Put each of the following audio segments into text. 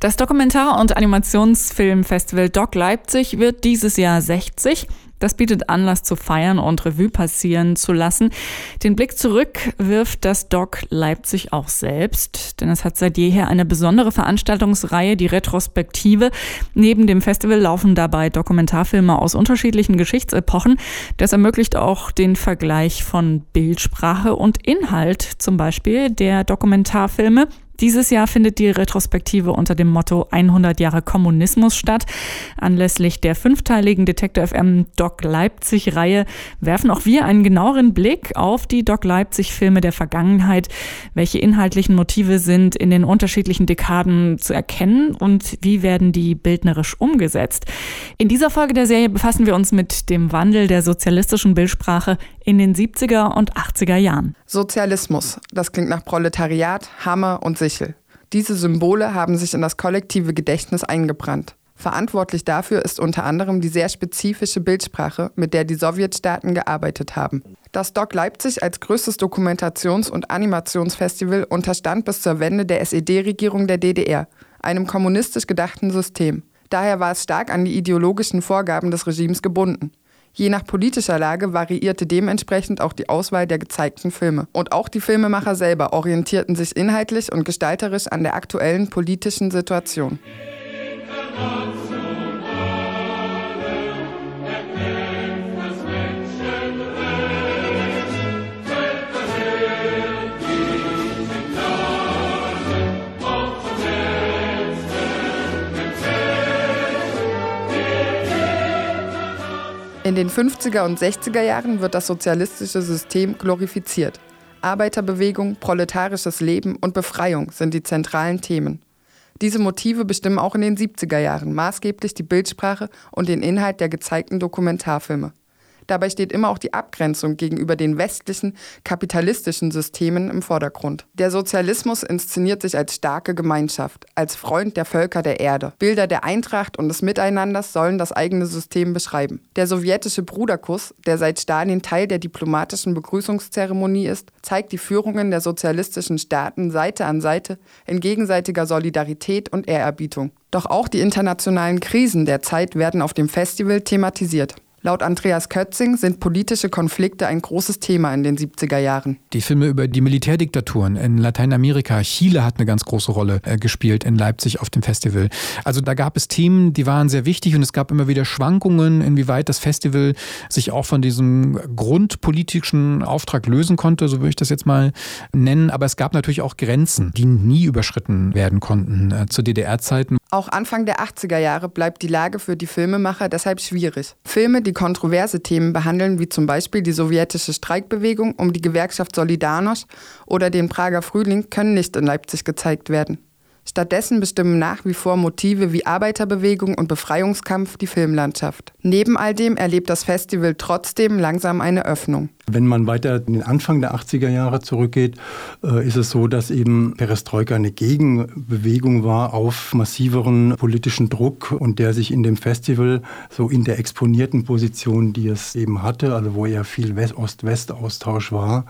Das Dokumentar- und Animationsfilmfestival Doc Leipzig wird dieses Jahr 60. Das bietet Anlass zu feiern und Revue passieren zu lassen. Den Blick zurück wirft das Doc Leipzig auch selbst, denn es hat seit jeher eine besondere Veranstaltungsreihe, die Retrospektive. Neben dem Festival laufen dabei Dokumentarfilme aus unterschiedlichen Geschichtsepochen. Das ermöglicht auch den Vergleich von Bildsprache und Inhalt, zum Beispiel der Dokumentarfilme dieses Jahr findet die Retrospektive unter dem Motto 100 Jahre Kommunismus statt. Anlässlich der fünfteiligen Detektor FM Doc Leipzig Reihe werfen auch wir einen genaueren Blick auf die Doc Leipzig Filme der Vergangenheit, welche inhaltlichen Motive sind in den unterschiedlichen Dekaden zu erkennen und wie werden die bildnerisch umgesetzt. In dieser Folge der Serie befassen wir uns mit dem Wandel der sozialistischen Bildsprache in den 70er und 80er Jahren. Sozialismus, das klingt nach Proletariat, Hammer und Sichel. Diese Symbole haben sich in das kollektive Gedächtnis eingebrannt. Verantwortlich dafür ist unter anderem die sehr spezifische Bildsprache, mit der die Sowjetstaaten gearbeitet haben. Das Doc Leipzig als größtes Dokumentations- und Animationsfestival unterstand bis zur Wende der SED-Regierung der DDR, einem kommunistisch gedachten System. Daher war es stark an die ideologischen Vorgaben des Regimes gebunden. Je nach politischer Lage variierte dementsprechend auch die Auswahl der gezeigten Filme. Und auch die Filmemacher selber orientierten sich inhaltlich und gestalterisch an der aktuellen politischen Situation. In den 50er und 60er Jahren wird das sozialistische System glorifiziert. Arbeiterbewegung, proletarisches Leben und Befreiung sind die zentralen Themen. Diese Motive bestimmen auch in den 70er Jahren maßgeblich die Bildsprache und den Inhalt der gezeigten Dokumentarfilme. Dabei steht immer auch die Abgrenzung gegenüber den westlichen, kapitalistischen Systemen im Vordergrund. Der Sozialismus inszeniert sich als starke Gemeinschaft, als Freund der Völker der Erde. Bilder der Eintracht und des Miteinanders sollen das eigene System beschreiben. Der sowjetische Bruderkuss, der seit Stalin Teil der diplomatischen Begrüßungszeremonie ist, zeigt die Führungen der sozialistischen Staaten Seite an Seite in gegenseitiger Solidarität und Ehrerbietung. Doch auch die internationalen Krisen der Zeit werden auf dem Festival thematisiert. Laut Andreas Kötzing sind politische Konflikte ein großes Thema in den 70er Jahren. Die Filme über die Militärdiktaturen in Lateinamerika, Chile hat eine ganz große Rolle äh, gespielt in Leipzig auf dem Festival. Also da gab es Themen, die waren sehr wichtig und es gab immer wieder Schwankungen, inwieweit das Festival sich auch von diesem grundpolitischen Auftrag lösen konnte, so würde ich das jetzt mal nennen. Aber es gab natürlich auch Grenzen, die nie überschritten werden konnten äh, zu DDR-Zeiten. Auch Anfang der 80er Jahre bleibt die Lage für die Filmemacher deshalb schwierig. Filme, die kontroverse Themen behandeln, wie zum Beispiel die sowjetische Streikbewegung um die Gewerkschaft Solidarność oder den Prager Frühling, können nicht in Leipzig gezeigt werden. Stattdessen bestimmen nach wie vor Motive wie Arbeiterbewegung und Befreiungskampf die Filmlandschaft. Neben all dem erlebt das Festival trotzdem langsam eine Öffnung. Wenn man weiter in den Anfang der 80er Jahre zurückgeht, äh, ist es so, dass eben Perestroika eine Gegenbewegung war auf massiveren politischen Druck und der sich in dem Festival so in der exponierten Position, die es eben hatte, also wo ja viel Ost-West-Austausch war,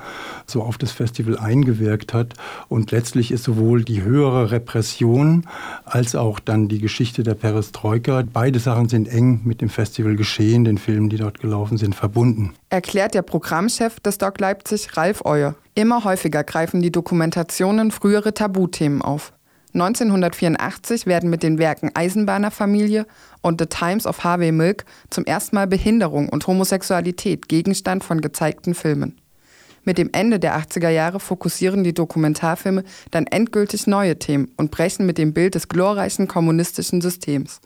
so auf das Festival eingewirkt hat. Und letztlich ist sowohl die höhere Repression als auch dann die Geschichte der Perestroika, beide Sachen sind eng mit dem Festival geschehen, den Filmen, die dort gelaufen sind, verbunden. Erklärt der Programm Programmchef des Doc Leipzig, Ralf Euer. Immer häufiger greifen die Dokumentationen frühere Tabuthemen auf. 1984 werden mit den Werken Eisenbahnerfamilie und The Times of Harvey Milk zum ersten Mal Behinderung und Homosexualität Gegenstand von gezeigten Filmen. Mit dem Ende der 80er Jahre fokussieren die Dokumentarfilme dann endgültig neue Themen und brechen mit dem Bild des glorreichen kommunistischen Systems.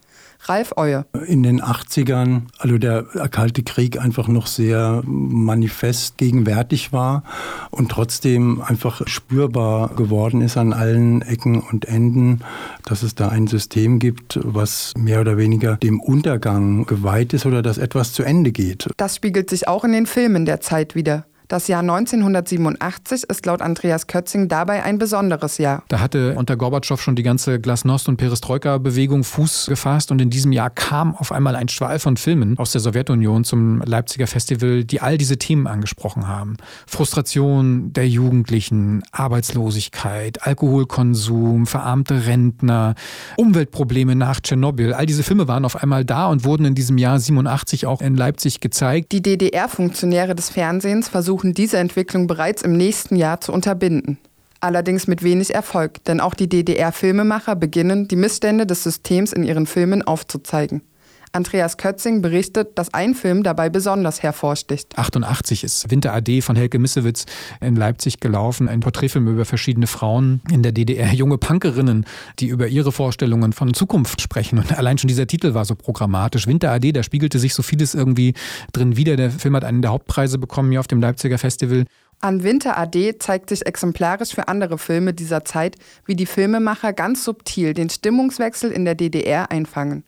Ralf Euer. In den 80ern, also der Kalte Krieg einfach noch sehr manifest gegenwärtig war und trotzdem einfach spürbar geworden ist an allen Ecken und Enden, dass es da ein System gibt, was mehr oder weniger dem Untergang geweiht ist oder dass etwas zu Ende geht. Das spiegelt sich auch in den Filmen der Zeit wieder. Das Jahr 1987 ist laut Andreas Kötzing dabei ein besonderes Jahr. Da hatte unter Gorbatschow schon die ganze Glasnost- und Perestroika-Bewegung Fuß gefasst und in diesem Jahr kam auf einmal ein Schwall von Filmen aus der Sowjetunion zum Leipziger Festival, die all diese Themen angesprochen haben. Frustration der Jugendlichen, Arbeitslosigkeit, Alkoholkonsum, verarmte Rentner, Umweltprobleme nach Tschernobyl. All diese Filme waren auf einmal da und wurden in diesem Jahr 87 auch in Leipzig gezeigt. Die DDR-Funktionäre des Fernsehens versuchten versuchen diese Entwicklung bereits im nächsten Jahr zu unterbinden. Allerdings mit wenig Erfolg, denn auch die DDR-Filmemacher beginnen, die Missstände des Systems in ihren Filmen aufzuzeigen. Andreas Kötzing berichtet, dass ein Film dabei besonders hervorsticht. 88 ist Winter AD von Helke Missewitz in Leipzig gelaufen. Ein Porträtfilm über verschiedene Frauen in der DDR. Junge Punkerinnen, die über ihre Vorstellungen von Zukunft sprechen. Und allein schon dieser Titel war so programmatisch. Winter AD, da spiegelte sich so vieles irgendwie drin wieder. Der Film hat einen der Hauptpreise bekommen hier auf dem Leipziger Festival. An Winter AD zeigt sich exemplarisch für andere Filme dieser Zeit, wie die Filmemacher ganz subtil den Stimmungswechsel in der DDR einfangen.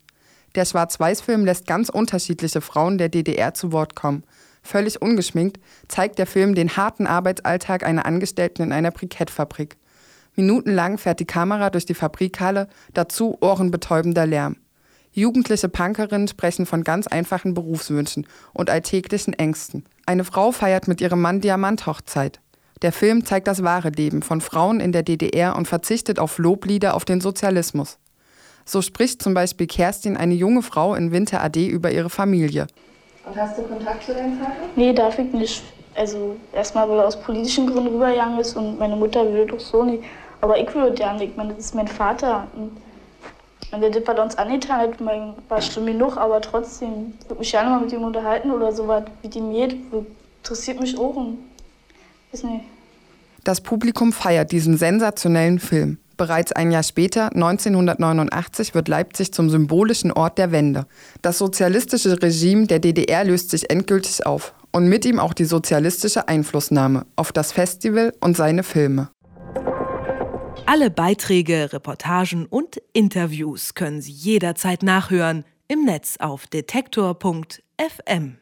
Der Schwarz-Weiß-Film lässt ganz unterschiedliche Frauen der DDR zu Wort kommen. Völlig ungeschminkt zeigt der Film den harten Arbeitsalltag einer Angestellten in einer Brikettfabrik. Minutenlang fährt die Kamera durch die Fabrikhalle, dazu ohrenbetäubender Lärm. Jugendliche Punkerinnen sprechen von ganz einfachen Berufswünschen und alltäglichen Ängsten. Eine Frau feiert mit ihrem Mann Diamanthochzeit. Der Film zeigt das wahre Leben von Frauen in der DDR und verzichtet auf Loblieder auf den Sozialismus. So spricht zum Beispiel Kerstin, eine junge Frau in Winter AD, über ihre Familie. Und hast du Kontakt zu deinem Vater? Nee, darf ich nicht. Also erstmal, weil er aus politischen Gründen rübergegangen ist und meine Mutter will doch so nicht. Aber ich würde ja nicht. Ich meine, das ist mein Vater. Und wenn der das, uns angetan hat, war schlimm genug, aber trotzdem, ich würde mich gerne mal mit ihm unterhalten oder so was, wie die geht. Interessiert mich auch und weiß nicht. Das Publikum feiert diesen sensationellen Film. Bereits ein Jahr später, 1989, wird Leipzig zum symbolischen Ort der Wende. Das sozialistische Regime der DDR löst sich endgültig auf und mit ihm auch die sozialistische Einflussnahme auf das Festival und seine Filme. Alle Beiträge, Reportagen und Interviews können Sie jederzeit nachhören im Netz auf detektor.fm.